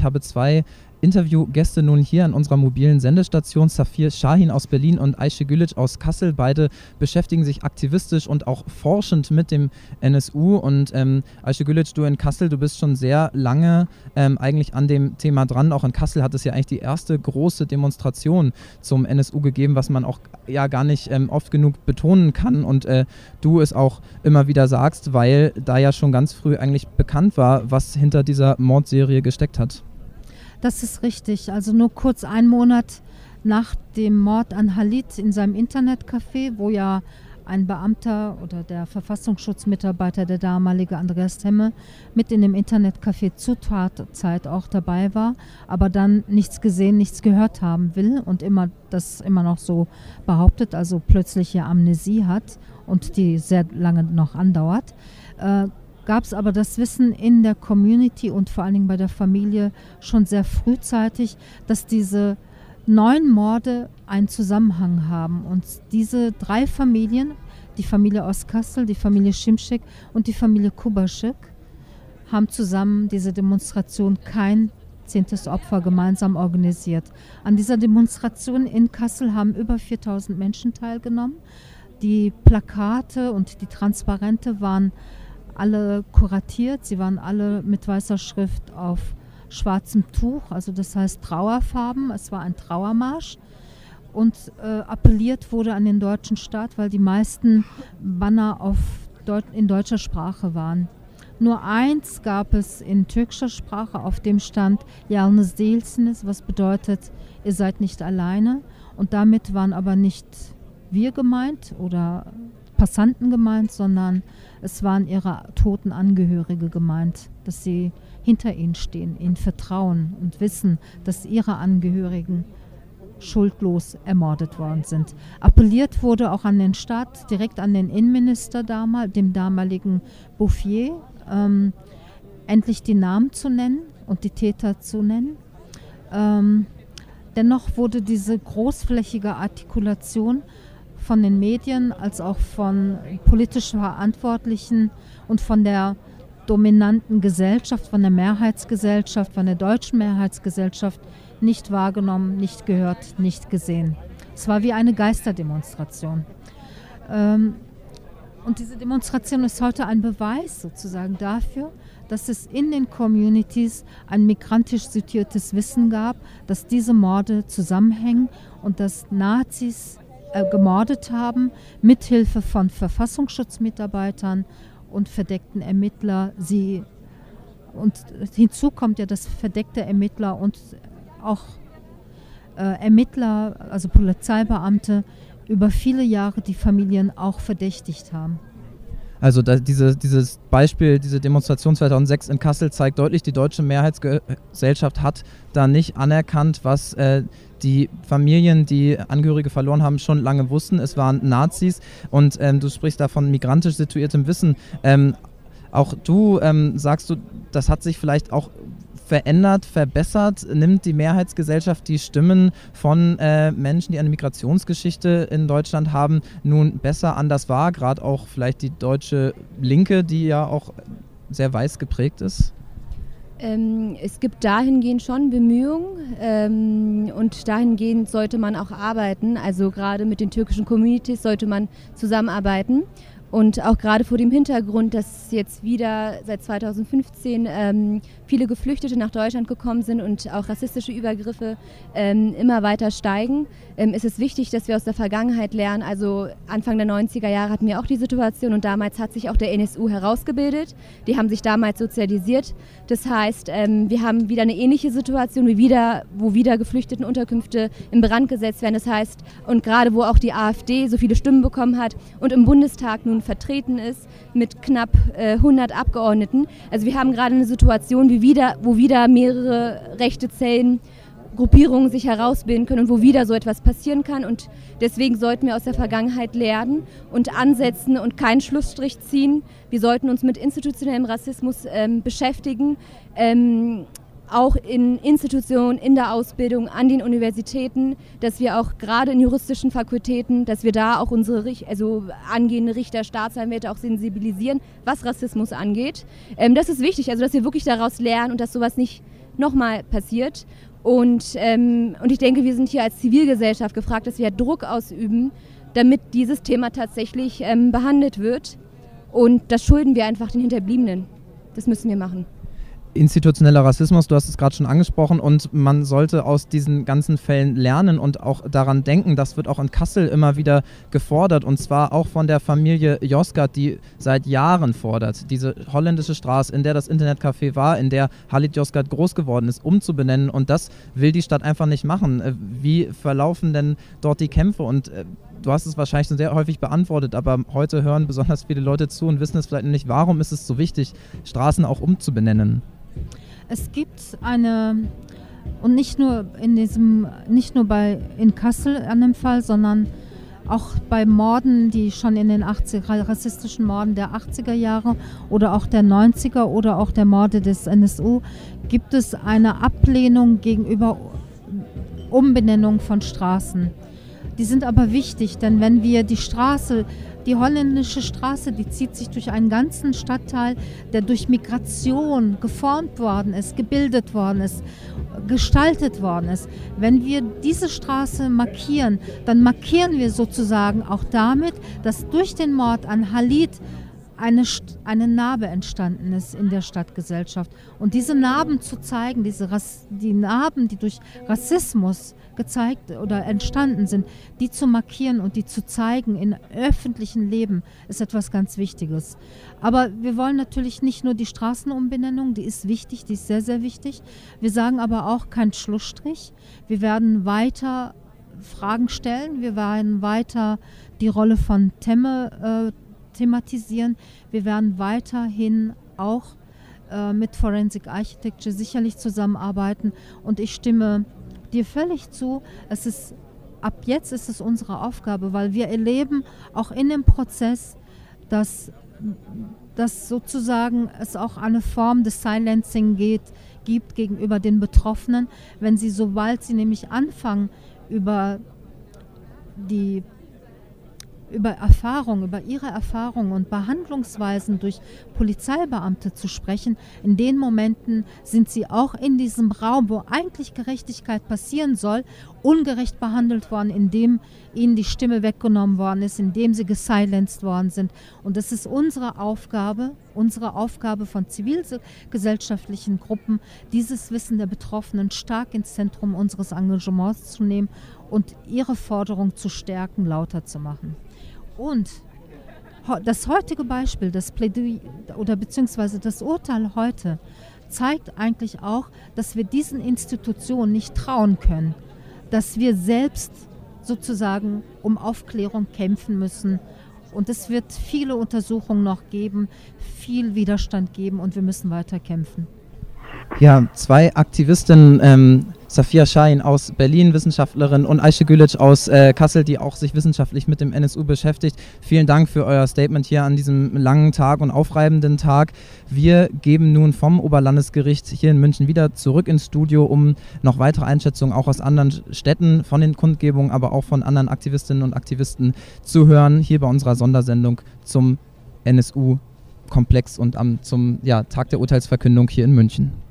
Ich habe zwei Interviewgäste nun hier an unserer mobilen Sendestation. Safir Shahin aus Berlin und Aische Gülic aus Kassel. Beide beschäftigen sich aktivistisch und auch forschend mit dem NSU. Und ähm, Aische Gülic, du in Kassel, du bist schon sehr lange ähm, eigentlich an dem Thema dran. Auch in Kassel hat es ja eigentlich die erste große Demonstration zum NSU gegeben, was man auch ja gar nicht ähm, oft genug betonen kann. Und äh, du es auch immer wieder sagst, weil da ja schon ganz früh eigentlich bekannt war, was hinter dieser Mordserie gesteckt hat. Das ist richtig. Also nur kurz einen Monat nach dem Mord an Halit in seinem Internetcafé, wo ja ein Beamter oder der Verfassungsschutzmitarbeiter, der damalige Andreas Temme, mit in dem Internetcafé zur Tatzeit auch dabei war, aber dann nichts gesehen, nichts gehört haben will und immer das immer noch so behauptet, also plötzliche Amnesie hat und die sehr lange noch andauert. Äh, gab es aber das Wissen in der Community und vor allen Dingen bei der Familie schon sehr frühzeitig, dass diese neun Morde einen Zusammenhang haben. Und diese drei Familien, die Familie Oskassel, die Familie Schimschek und die Familie Kubaschek, haben zusammen diese Demonstration kein zehntes Opfer gemeinsam organisiert. An dieser Demonstration in Kassel haben über 4000 Menschen teilgenommen. Die Plakate und die Transparente waren alle kuratiert. Sie waren alle mit weißer Schrift auf schwarzem Tuch, also das heißt Trauerfarben. Es war ein Trauermarsch. Und äh, appelliert wurde an den deutschen Staat, weil die meisten Banner auf Deut in deutscher Sprache waren. Nur eins gab es in türkischer Sprache, auf dem stand Yalnız değilsiniz, was bedeutet, ihr seid nicht alleine. Und damit waren aber nicht wir gemeint oder Passanten gemeint, sondern es waren ihre toten Angehörige gemeint, dass sie hinter ihnen stehen, ihnen vertrauen und wissen, dass ihre Angehörigen schuldlos ermordet worden sind. Appelliert wurde auch an den Staat, direkt an den Innenminister damals, dem damaligen Bouffier, ähm, endlich die Namen zu nennen und die Täter zu nennen. Ähm, dennoch wurde diese großflächige Artikulation von den Medien als auch von politisch Verantwortlichen und von der dominanten Gesellschaft, von der Mehrheitsgesellschaft, von der deutschen Mehrheitsgesellschaft nicht wahrgenommen, nicht gehört, nicht gesehen. Es war wie eine Geisterdemonstration. Ähm, und diese Demonstration ist heute ein Beweis sozusagen dafür, dass es in den Communities ein migrantisch situiertes Wissen gab, dass diese Morde zusammenhängen und dass Nazis äh, gemordet haben, mithilfe von Verfassungsschutzmitarbeitern und verdeckten Ermittler. Sie und hinzu kommt ja, dass verdeckte Ermittler und auch äh, Ermittler, also Polizeibeamte, über viele Jahre die Familien auch verdächtigt haben. Also da, diese, dieses Beispiel, diese Demonstration 2006 in Kassel zeigt deutlich, die deutsche Mehrheitsgesellschaft hat da nicht anerkannt, was äh, die Familien, die Angehörige verloren haben, schon lange wussten. Es waren Nazis und ähm, du sprichst da von migrantisch situiertem Wissen. Ähm, auch du ähm, sagst du, das hat sich vielleicht auch verändert, verbessert? Nimmt die Mehrheitsgesellschaft die Stimmen von äh, Menschen, die eine Migrationsgeschichte in Deutschland haben, nun besser anders wahr? Gerade auch vielleicht die deutsche Linke, die ja auch sehr weiß geprägt ist? Ähm, es gibt dahingehend schon Bemühungen ähm, und dahingehend sollte man auch arbeiten. Also gerade mit den türkischen Communities sollte man zusammenarbeiten. Und auch gerade vor dem Hintergrund, dass jetzt wieder seit 2015 ähm, viele Geflüchtete nach Deutschland gekommen sind und auch rassistische Übergriffe ähm, immer weiter steigen, ähm, ist es wichtig, dass wir aus der Vergangenheit lernen. Also Anfang der 90er Jahre hatten wir auch die Situation und damals hat sich auch der NSU herausgebildet. Die haben sich damals sozialisiert. Das heißt, ähm, wir haben wieder eine ähnliche Situation, wie wieder, wo wieder Geflüchtetenunterkünfte in Brand gesetzt werden. Das heißt, und gerade wo auch die AfD so viele Stimmen bekommen hat und im Bundestag nun vertreten ist mit knapp äh, 100 Abgeordneten. Also wir haben gerade eine Situation, wie wieder, wo wieder mehrere rechte Zellen Gruppierungen sich herausbilden können und wo wieder so etwas passieren kann. Und deswegen sollten wir aus der Vergangenheit lernen und ansetzen und keinen Schlussstrich ziehen. Wir sollten uns mit institutionellem Rassismus ähm, beschäftigen. Ähm, auch in Institutionen, in der Ausbildung, an den Universitäten, dass wir auch gerade in juristischen Fakultäten, dass wir da auch unsere also angehende Richter, Staatsanwälte auch sensibilisieren, was Rassismus angeht. Ähm, das ist wichtig, also dass wir wirklich daraus lernen und dass sowas nicht nochmal passiert. Und, ähm, und ich denke, wir sind hier als Zivilgesellschaft gefragt, dass wir Druck ausüben, damit dieses Thema tatsächlich ähm, behandelt wird. Und das schulden wir einfach den Hinterbliebenen. Das müssen wir machen institutioneller Rassismus, du hast es gerade schon angesprochen, und man sollte aus diesen ganzen Fällen lernen und auch daran denken, das wird auch in Kassel immer wieder gefordert, und zwar auch von der Familie Josgat, die seit Jahren fordert, diese holländische Straße, in der das Internetcafé war, in der Halit Josgat groß geworden ist, umzubenennen, und das will die Stadt einfach nicht machen. Äh, wie verlaufen denn dort die Kämpfe und äh, du hast es wahrscheinlich schon sehr häufig beantwortet, aber heute hören besonders viele Leute zu und wissen es vielleicht nicht, warum ist es so wichtig, Straßen auch umzubenennen? Es gibt eine und nicht nur in diesem, nicht nur bei in Kassel an dem Fall, sondern auch bei Morden, die schon in den 80er, rassistischen Morden der 80er Jahre oder auch der 90er oder auch der Morde des NSU, gibt es eine Ablehnung gegenüber Umbenennung von Straßen. Die sind aber wichtig, denn wenn wir die Straße die holländische Straße, die zieht sich durch einen ganzen Stadtteil, der durch Migration geformt worden ist, gebildet worden ist, gestaltet worden ist. Wenn wir diese Straße markieren, dann markieren wir sozusagen auch damit, dass durch den Mord an Halid eine, eine Narbe entstanden ist in der Stadtgesellschaft. Und diese Narben zu zeigen, diese Rass, die Narben, die durch Rassismus gezeigt oder entstanden sind, die zu markieren und die zu zeigen in öffentlichen Leben, ist etwas ganz Wichtiges. Aber wir wollen natürlich nicht nur die Straßenumbenennung, die ist wichtig, die ist sehr, sehr wichtig. Wir sagen aber auch kein Schlussstrich. Wir werden weiter Fragen stellen, wir werden weiter die Rolle von Temme äh, thematisieren. Wir werden weiterhin auch äh, mit Forensic Architecture sicherlich zusammenarbeiten und ich stimme dir völlig zu. Es ist ab jetzt ist es unsere Aufgabe, weil wir erleben auch in dem Prozess, dass, dass sozusagen es auch eine Form des Silencing geht, gibt gegenüber den Betroffenen, wenn sie, sobald sie nämlich anfangen, über die über Erfahrung, über ihre Erfahrungen und Behandlungsweisen durch Polizeibeamte zu sprechen. In den Momenten sind sie auch in diesem Raum, wo eigentlich Gerechtigkeit passieren soll, ungerecht behandelt worden, indem ihnen die Stimme weggenommen worden ist, indem sie gesilenced worden sind. Und es ist unsere Aufgabe, unsere Aufgabe von zivilgesellschaftlichen Gruppen, dieses Wissen der Betroffenen stark ins Zentrum unseres Engagements zu nehmen und ihre Forderung zu stärken, lauter zu machen. Und das heutige Beispiel, das Plädoyer oder beziehungsweise das Urteil heute, zeigt eigentlich auch, dass wir diesen Institutionen nicht trauen können, dass wir selbst sozusagen um Aufklärung kämpfen müssen. Und es wird viele Untersuchungen noch geben, viel Widerstand geben und wir müssen weiter kämpfen. Ja, zwei Aktivistinnen ähm, Safia Schein aus Berlin, Wissenschaftlerin, und Aisha Gülic aus äh, Kassel, die auch sich wissenschaftlich mit dem NSU beschäftigt. Vielen Dank für euer Statement hier an diesem langen Tag und aufreibenden Tag. Wir geben nun vom Oberlandesgericht hier in München wieder zurück ins Studio, um noch weitere Einschätzungen auch aus anderen Städten, von den Kundgebungen, aber auch von anderen Aktivistinnen und Aktivisten zu hören, hier bei unserer Sondersendung zum NSU-Komplex und am, zum ja, Tag der Urteilsverkündung hier in München.